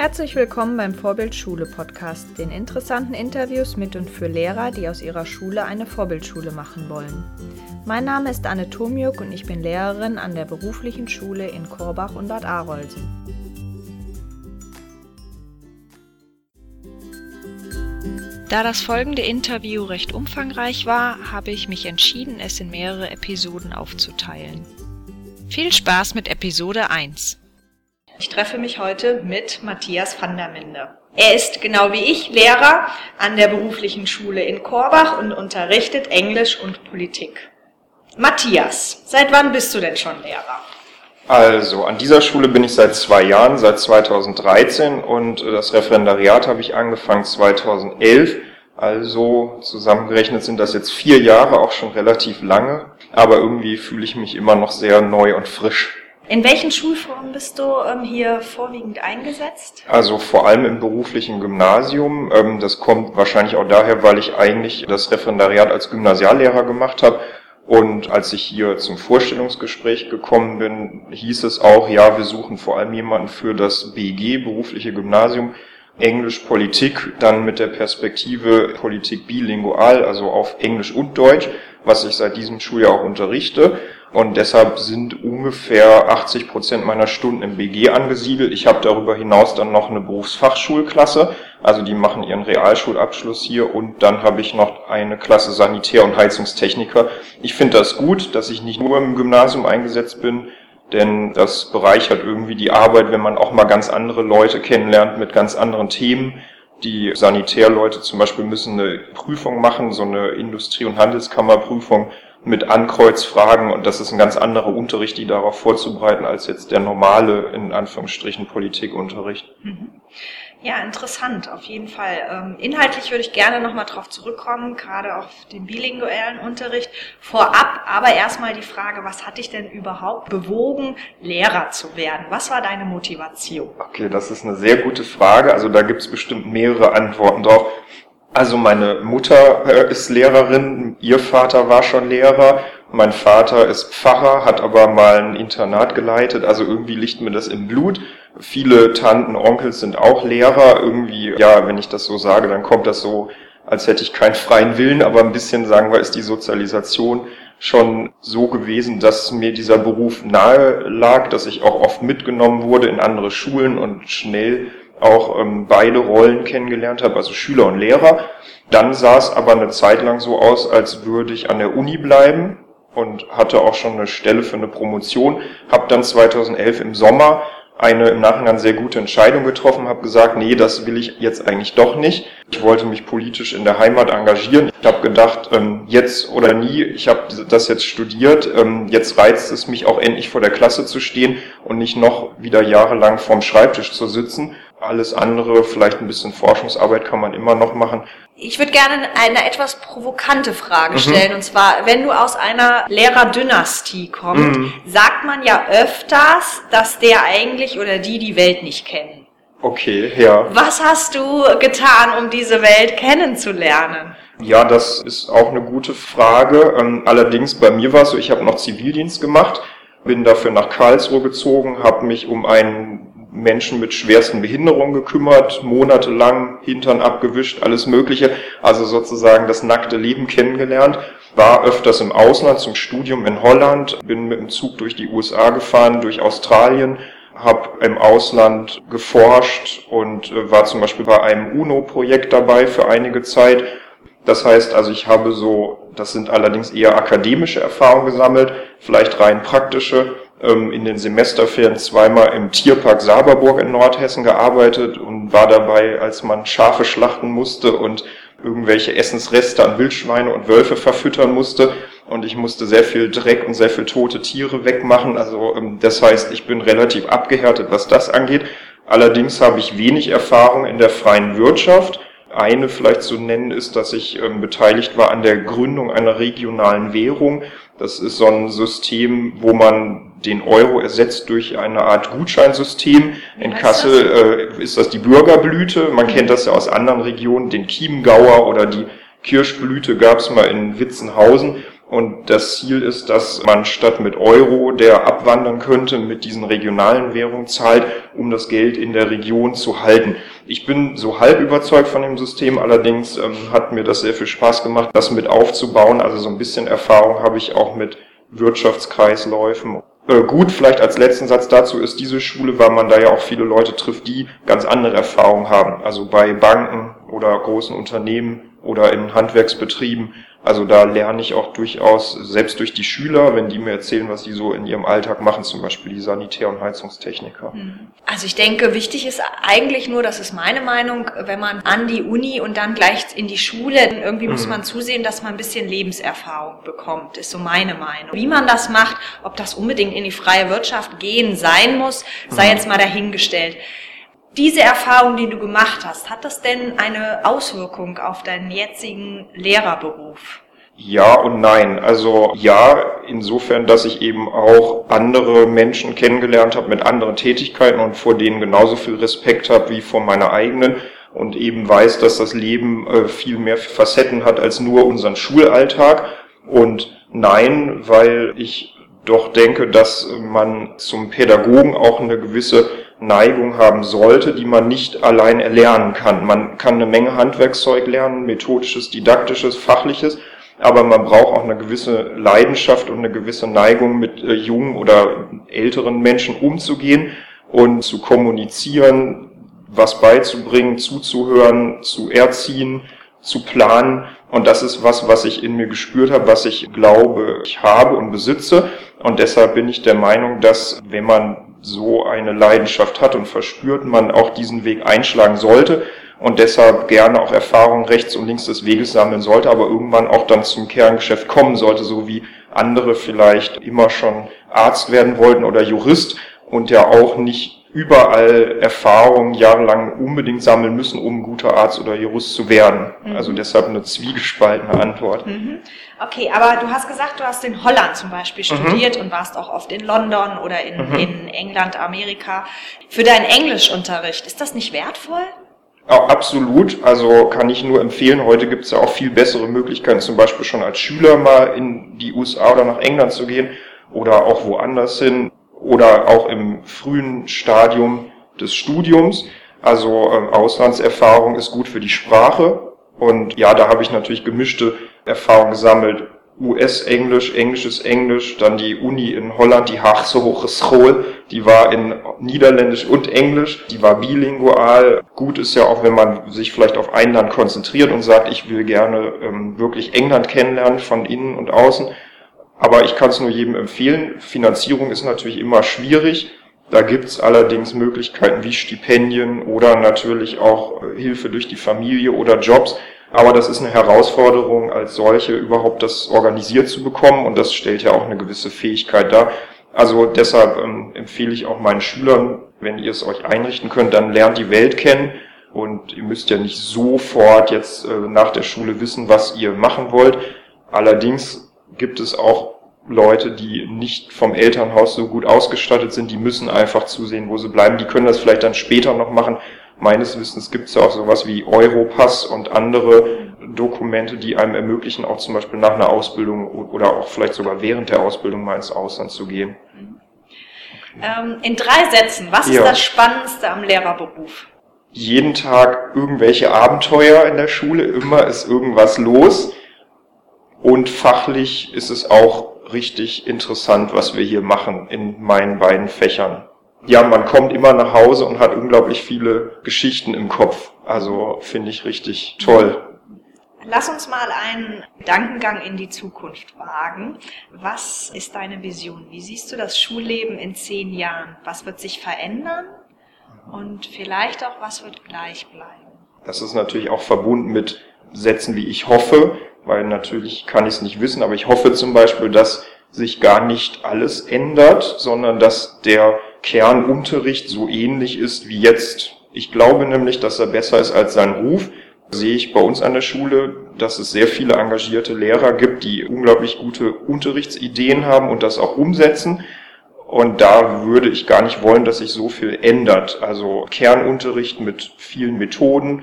Herzlich willkommen beim Vorbildschule Podcast, den interessanten Interviews mit und für Lehrer, die aus ihrer Schule eine Vorbildschule machen wollen. Mein Name ist Anne Tomjuk und ich bin Lehrerin an der beruflichen Schule in Korbach und Bad Arolsen. Da das folgende Interview recht umfangreich war, habe ich mich entschieden, es in mehrere Episoden aufzuteilen. Viel Spaß mit Episode 1. Ich treffe mich heute mit Matthias van der Minde. Er ist genau wie ich Lehrer an der beruflichen Schule in Korbach und unterrichtet Englisch und Politik. Matthias, seit wann bist du denn schon Lehrer? Also, an dieser Schule bin ich seit zwei Jahren, seit 2013 und das Referendariat habe ich angefangen 2011. Also zusammengerechnet sind das jetzt vier Jahre, auch schon relativ lange, aber irgendwie fühle ich mich immer noch sehr neu und frisch. In welchen Schulformen bist du ähm, hier vorwiegend eingesetzt? Also vor allem im beruflichen Gymnasium. Ähm, das kommt wahrscheinlich auch daher, weil ich eigentlich das Referendariat als Gymnasiallehrer gemacht habe. Und als ich hier zum Vorstellungsgespräch gekommen bin, hieß es auch, ja, wir suchen vor allem jemanden für das BG, berufliche Gymnasium, Englisch Politik, dann mit der Perspektive Politik bilingual, also auf Englisch und Deutsch, was ich seit diesem Schuljahr auch unterrichte. Und deshalb sind ungefähr 80 Prozent meiner Stunden im BG angesiedelt. Ich habe darüber hinaus dann noch eine Berufsfachschulklasse, also die machen ihren Realschulabschluss hier und dann habe ich noch eine Klasse Sanitär- und Heizungstechniker. Ich finde das gut, dass ich nicht nur im Gymnasium eingesetzt bin, denn das bereichert irgendwie die Arbeit, wenn man auch mal ganz andere Leute kennenlernt mit ganz anderen Themen. Die Sanitärleute zum Beispiel müssen eine Prüfung machen, so eine Industrie- und Handelskammerprüfung mit Ankreuzfragen und das ist ein ganz anderer Unterricht, die darauf vorzubereiten, als jetzt der normale, in Anführungsstrichen, Politikunterricht. Mhm. Ja, interessant, auf jeden Fall. Ähm, inhaltlich würde ich gerne nochmal drauf zurückkommen, gerade auf den bilinguellen Unterricht. Vorab aber erstmal die Frage, was hat dich denn überhaupt bewogen, Lehrer zu werden? Was war deine Motivation? Okay, das ist eine sehr gute Frage. Also da gibt es bestimmt mehrere Antworten drauf. Also meine Mutter äh, ist Lehrerin, ihr Vater war schon Lehrer, mein Vater ist Pfarrer, hat aber mal ein Internat geleitet, also irgendwie liegt mir das im Blut. Viele Tanten, Onkels sind auch Lehrer, irgendwie, ja, wenn ich das so sage, dann kommt das so, als hätte ich keinen freien Willen, aber ein bisschen, sagen wir, ist die Sozialisation schon so gewesen, dass mir dieser Beruf nahe lag, dass ich auch oft mitgenommen wurde in andere Schulen und schnell auch ähm, beide Rollen kennengelernt habe, also Schüler und Lehrer. Dann sah es aber eine Zeit lang so aus, als würde ich an der Uni bleiben und hatte auch schon eine Stelle für eine Promotion. Habe dann 2011 im Sommer eine im Nachhinein sehr gute Entscheidung getroffen, habe gesagt, nee, das will ich jetzt eigentlich doch nicht. Ich wollte mich politisch in der Heimat engagieren. Ich habe gedacht, ähm, jetzt oder nie, ich habe das jetzt studiert, ähm, jetzt reizt es mich auch endlich vor der Klasse zu stehen und nicht noch wieder jahrelang vorm Schreibtisch zu sitzen alles andere, vielleicht ein bisschen Forschungsarbeit kann man immer noch machen. Ich würde gerne eine etwas provokante Frage mhm. stellen. Und zwar, wenn du aus einer Lehrerdynastie kommst, mhm. sagt man ja öfters, dass der eigentlich oder die die Welt nicht kennen. Okay, ja. Was hast du getan, um diese Welt kennenzulernen? Ja, das ist auch eine gute Frage. Ähm, allerdings bei mir war es so, ich habe noch Zivildienst gemacht, bin dafür nach Karlsruhe gezogen, habe mich um einen Menschen mit schwersten Behinderungen gekümmert, monatelang Hintern abgewischt, alles Mögliche, also sozusagen das nackte Leben kennengelernt, war öfters im Ausland zum Studium in Holland, bin mit dem Zug durch die USA gefahren, durch Australien, habe im Ausland geforscht und äh, war zum Beispiel bei einem UNO-Projekt dabei für einige Zeit. Das heißt also, ich habe so, das sind allerdings eher akademische Erfahrungen gesammelt, vielleicht rein praktische in den Semesterferien zweimal im Tierpark Saberburg in Nordhessen gearbeitet und war dabei, als man Schafe schlachten musste und irgendwelche Essensreste an Wildschweine und Wölfe verfüttern musste. Und ich musste sehr viel Dreck und sehr viel tote Tiere wegmachen. Also ähm, das heißt, ich bin relativ abgehärtet, was das angeht. Allerdings habe ich wenig Erfahrung in der freien Wirtschaft. Eine vielleicht zu nennen ist, dass ich ähm, beteiligt war an der Gründung einer regionalen Währung. Das ist so ein System, wo man den Euro ersetzt durch eine Art Gutscheinsystem. In Kassel äh, ist das die Bürgerblüte. Man mhm. kennt das ja aus anderen Regionen, den Chiemgauer oder die Kirschblüte gab es mal in Witzenhausen. Und das Ziel ist, dass man statt mit Euro, der abwandern könnte, mit diesen regionalen Währungen zahlt, um das Geld in der Region zu halten. Ich bin so halb überzeugt von dem System, allerdings ähm, hat mir das sehr viel Spaß gemacht, das mit aufzubauen. Also so ein bisschen Erfahrung habe ich auch mit Wirtschaftskreisläufen. Äh, gut, vielleicht als letzten Satz dazu ist diese Schule, weil man da ja auch viele Leute trifft, die ganz andere Erfahrungen haben. Also bei Banken oder großen Unternehmen oder in Handwerksbetrieben also da lerne ich auch durchaus, selbst durch die Schüler, wenn die mir erzählen, was sie so in ihrem Alltag machen, zum Beispiel die Sanitär- und Heizungstechniker. Hm. Also ich denke, wichtig ist eigentlich nur, das ist meine Meinung, wenn man an die Uni und dann gleich in die Schule, irgendwie muss mhm. man zusehen, dass man ein bisschen Lebenserfahrung bekommt, ist so meine Meinung. Wie man das macht, ob das unbedingt in die freie Wirtschaft gehen sein muss, sei mhm. jetzt mal dahingestellt. Diese Erfahrung, die du gemacht hast, hat das denn eine Auswirkung auf deinen jetzigen Lehrerberuf? Ja und nein. Also ja, insofern, dass ich eben auch andere Menschen kennengelernt habe mit anderen Tätigkeiten und vor denen genauso viel Respekt habe wie vor meiner eigenen und eben weiß, dass das Leben äh, viel mehr Facetten hat als nur unseren Schulalltag. Und nein, weil ich doch denke, dass man zum Pädagogen auch eine gewisse Neigung haben sollte, die man nicht allein erlernen kann. Man kann eine Menge Handwerkszeug lernen, methodisches, didaktisches, fachliches, aber man braucht auch eine gewisse Leidenschaft und eine gewisse Neigung, mit äh, jungen oder älteren Menschen umzugehen und zu kommunizieren, was beizubringen, zuzuhören, zu erziehen, zu planen. Und das ist was, was ich in mir gespürt habe, was ich glaube, ich habe und besitze. Und deshalb bin ich der Meinung, dass wenn man so eine Leidenschaft hat und verspürt, man auch diesen Weg einschlagen sollte und deshalb gerne auch Erfahrungen rechts und links des Weges sammeln sollte, aber irgendwann auch dann zum Kerngeschäft kommen sollte, so wie andere vielleicht immer schon Arzt werden wollten oder Jurist und ja auch nicht überall Erfahrungen jahrelang unbedingt sammeln müssen, um guter Arzt oder Jurist zu werden. Mhm. Also deshalb eine zwiegespaltene Antwort. Mhm. Okay, aber du hast gesagt, du hast in Holland zum Beispiel mhm. studiert mhm. und warst auch oft in London oder in, mhm. in England, Amerika. Für deinen Englischunterricht, ist das nicht wertvoll? Ja, absolut. Also kann ich nur empfehlen. Heute gibt es ja auch viel bessere Möglichkeiten, zum Beispiel schon als Schüler mal in die USA oder nach England zu gehen oder auch woanders hin oder auch im frühen Stadium des Studiums. Also äh, Auslandserfahrung ist gut für die Sprache. Und ja, da habe ich natürlich gemischte Erfahrungen gesammelt. US-Englisch, englisches Englisch, dann die Uni in Holland, die Haagse Hogeschool, die war in Niederländisch und Englisch, die war bilingual. Gut ist ja auch, wenn man sich vielleicht auf ein Land konzentriert und sagt, ich will gerne ähm, wirklich England kennenlernen von innen und außen aber ich kann es nur jedem empfehlen. Finanzierung ist natürlich immer schwierig. Da gibt es allerdings Möglichkeiten wie Stipendien oder natürlich auch äh, Hilfe durch die Familie oder Jobs. Aber das ist eine Herausforderung als solche, überhaupt das organisiert zu bekommen und das stellt ja auch eine gewisse Fähigkeit dar. Also deshalb ähm, empfehle ich auch meinen Schülern, wenn ihr es euch einrichten könnt, dann lernt die Welt kennen und ihr müsst ja nicht sofort jetzt äh, nach der Schule wissen, was ihr machen wollt. Allerdings gibt es auch Leute, die nicht vom Elternhaus so gut ausgestattet sind, die müssen einfach zusehen, wo sie bleiben. Die können das vielleicht dann später noch machen. Meines Wissens gibt es ja auch sowas wie Europass und andere Dokumente, die einem ermöglichen, auch zum Beispiel nach einer Ausbildung oder auch vielleicht sogar während der Ausbildung mal ins Ausland zu gehen. Ähm, in drei Sätzen, was ja. ist das Spannendste am Lehrerberuf? Jeden Tag irgendwelche Abenteuer in der Schule, immer ist irgendwas los und fachlich ist es auch richtig interessant, was wir hier machen in meinen beiden Fächern. Ja, man kommt immer nach Hause und hat unglaublich viele Geschichten im Kopf. Also finde ich richtig toll. Lass uns mal einen Gedankengang in die Zukunft wagen. Was ist deine Vision? Wie siehst du das Schulleben in zehn Jahren? Was wird sich verändern? Und vielleicht auch, was wird gleich bleiben? Das ist natürlich auch verbunden mit Sätzen wie ich hoffe weil natürlich kann ich es nicht wissen, aber ich hoffe zum Beispiel, dass sich gar nicht alles ändert, sondern dass der Kernunterricht so ähnlich ist wie jetzt. Ich glaube nämlich, dass er besser ist als sein Ruf. sehe ich bei uns an der Schule, dass es sehr viele engagierte Lehrer gibt, die unglaublich gute Unterrichtsideen haben und das auch umsetzen. Und da würde ich gar nicht wollen, dass sich so viel ändert. Also Kernunterricht mit vielen Methoden,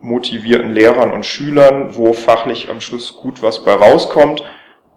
motivierten Lehrern und Schülern, wo fachlich am Schluss gut was bei rauskommt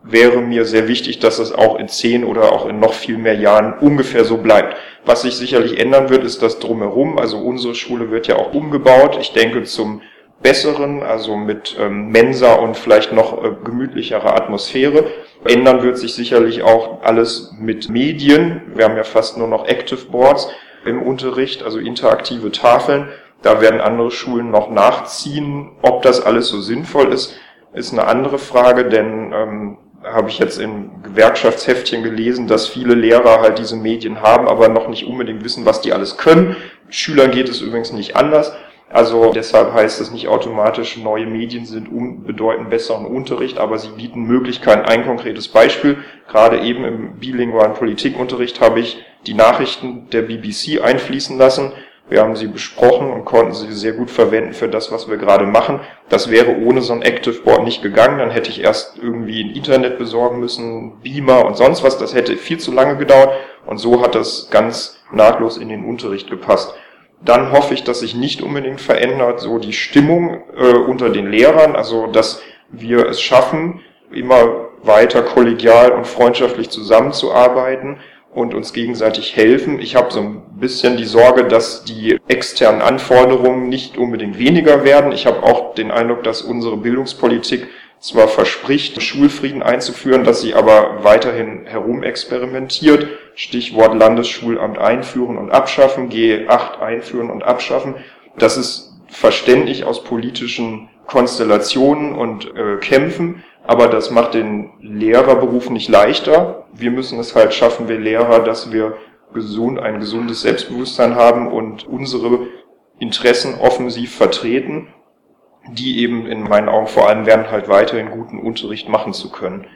wäre mir sehr wichtig, dass es auch in zehn oder auch in noch viel mehr Jahren ungefähr so bleibt. Was sich sicherlich ändern wird, ist das drumherum. Also unsere Schule wird ja auch umgebaut. Ich denke zum besseren, also mit ähm, Mensa und vielleicht noch äh, gemütlicherer Atmosphäre. Ändern wird sich sicherlich auch alles mit Medien. Wir haben ja fast nur noch Active Boards im Unterricht, also interaktive Tafeln. Da werden andere Schulen noch nachziehen. Ob das alles so sinnvoll ist, ist eine andere Frage, denn ähm, habe ich jetzt in Gewerkschaftsheftchen gelesen, dass viele Lehrer halt diese Medien haben, aber noch nicht unbedingt wissen, was die alles können. Schülern geht es übrigens nicht anders. Also deshalb heißt es nicht automatisch, neue Medien sind bedeuten besseren Unterricht, aber sie bieten Möglichkeiten. Ein konkretes Beispiel, gerade eben im bilingualen Politikunterricht habe ich die Nachrichten der BBC einfließen lassen. Wir haben sie besprochen und konnten sie sehr gut verwenden für das, was wir gerade machen. Das wäre ohne so ein Active Board nicht gegangen. Dann hätte ich erst irgendwie ein Internet besorgen müssen, Beamer und sonst was. Das hätte viel zu lange gedauert. Und so hat das ganz nahtlos in den Unterricht gepasst. Dann hoffe ich, dass sich nicht unbedingt verändert so die Stimmung äh, unter den Lehrern, also dass wir es schaffen, immer weiter kollegial und freundschaftlich zusammenzuarbeiten und uns gegenseitig helfen. Ich habe so ein bisschen die Sorge, dass die externen Anforderungen nicht unbedingt weniger werden. Ich habe auch den Eindruck, dass unsere Bildungspolitik zwar verspricht, Schulfrieden einzuführen, dass sie aber weiterhin herumexperimentiert. Stichwort Landesschulamt einführen und abschaffen, G8 einführen und abschaffen. Das ist verständlich aus politischen Konstellationen und äh, Kämpfen, aber das macht den Lehrerberuf nicht leichter. Wir müssen es halt schaffen, wir Lehrer, dass wir gesund, ein gesundes Selbstbewusstsein haben und unsere Interessen offensiv vertreten die eben in meinen Augen vor allem werden halt weiterhin guten Unterricht machen zu können.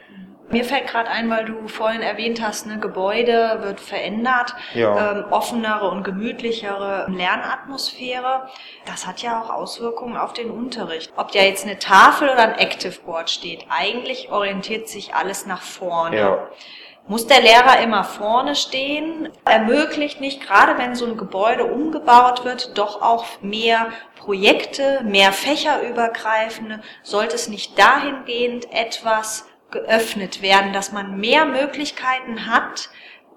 Mir fällt gerade ein, weil du vorhin erwähnt hast, ne, Gebäude wird verändert, ja. ähm, offenere und gemütlichere Lernatmosphäre. Das hat ja auch Auswirkungen auf den Unterricht. Ob ja jetzt eine Tafel oder ein Active Board steht, eigentlich orientiert sich alles nach vorne. Ja muss der Lehrer immer vorne stehen, ermöglicht nicht, gerade wenn so ein Gebäude umgebaut wird, doch auch mehr Projekte, mehr fächerübergreifende, sollte es nicht dahingehend etwas geöffnet werden, dass man mehr Möglichkeiten hat,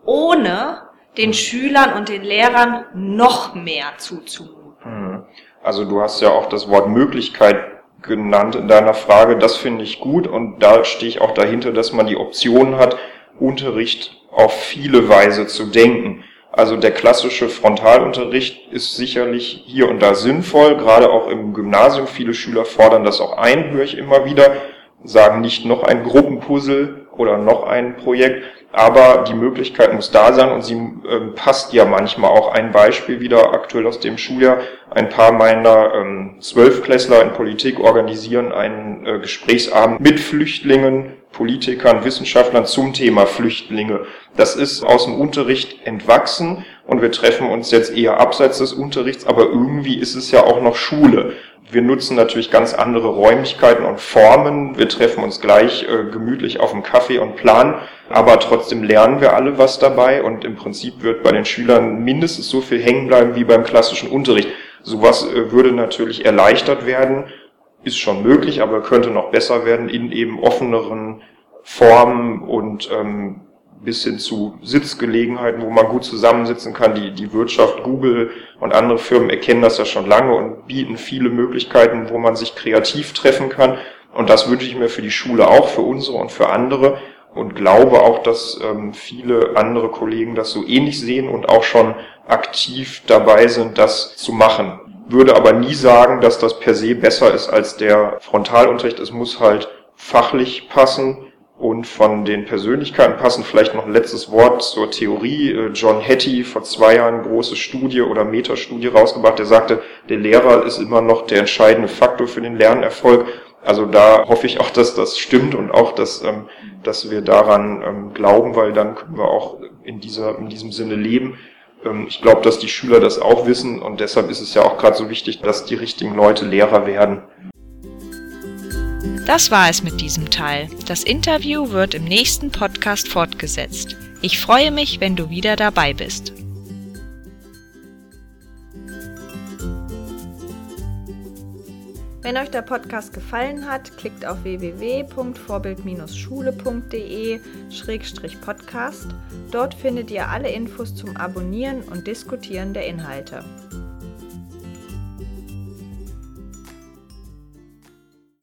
ohne den Schülern und den Lehrern noch mehr zuzumuten. Hm. Also du hast ja auch das Wort Möglichkeit genannt in deiner Frage. Das finde ich gut und da stehe ich auch dahinter, dass man die Option hat, Unterricht auf viele Weise zu denken. Also der klassische Frontalunterricht ist sicherlich hier und da sinnvoll, gerade auch im Gymnasium. Viele Schüler fordern das auch ein, höre ich immer wieder, sagen nicht noch ein Gruppenpuzzle oder noch ein Projekt, aber die Möglichkeit muss da sein und sie äh, passt ja manchmal auch. Ein Beispiel wieder aktuell aus dem Schuljahr. Ein paar meiner ähm, Zwölfklässler in Politik organisieren einen äh, Gesprächsabend mit Flüchtlingen, Politikern, Wissenschaftlern zum Thema Flüchtlinge. Das ist aus dem Unterricht entwachsen und wir treffen uns jetzt eher abseits des Unterrichts, aber irgendwie ist es ja auch noch Schule. Wir nutzen natürlich ganz andere Räumlichkeiten und Formen. Wir treffen uns gleich äh, gemütlich auf dem Kaffee und planen, aber trotzdem lernen wir alle was dabei und im Prinzip wird bei den Schülern mindestens so viel hängen bleiben wie beim klassischen Unterricht. Sowas äh, würde natürlich erleichtert werden, ist schon möglich, aber könnte noch besser werden in eben offeneren Formen und ähm, bis hin zu Sitzgelegenheiten, wo man gut zusammensitzen kann. Die, die Wirtschaft, Google und andere Firmen erkennen das ja schon lange und bieten viele Möglichkeiten, wo man sich kreativ treffen kann. Und das wünsche ich mir für die Schule auch, für unsere und für andere. Und glaube auch, dass ähm, viele andere Kollegen das so ähnlich sehen und auch schon aktiv dabei sind, das zu machen. Würde aber nie sagen, dass das per se besser ist als der Frontalunterricht. Es muss halt fachlich passen und von den Persönlichkeiten passen. Vielleicht noch ein letztes Wort zur Theorie. Äh, John Hattie vor zwei Jahren große Studie oder Metastudie rausgebracht, der sagte, der Lehrer ist immer noch der entscheidende Faktor für den Lernerfolg. Also da hoffe ich auch, dass das stimmt und auch, dass, ähm, dass wir daran ähm, glauben, weil dann können wir auch in, dieser, in diesem Sinne leben. Ähm, ich glaube, dass die Schüler das auch wissen und deshalb ist es ja auch gerade so wichtig, dass die richtigen Leute Lehrer werden. Das war es mit diesem Teil. Das Interview wird im nächsten Podcast fortgesetzt. Ich freue mich, wenn du wieder dabei bist. Wenn euch der Podcast gefallen hat, klickt auf www.vorbild-schule.de-podcast. Dort findet ihr alle Infos zum Abonnieren und Diskutieren der Inhalte.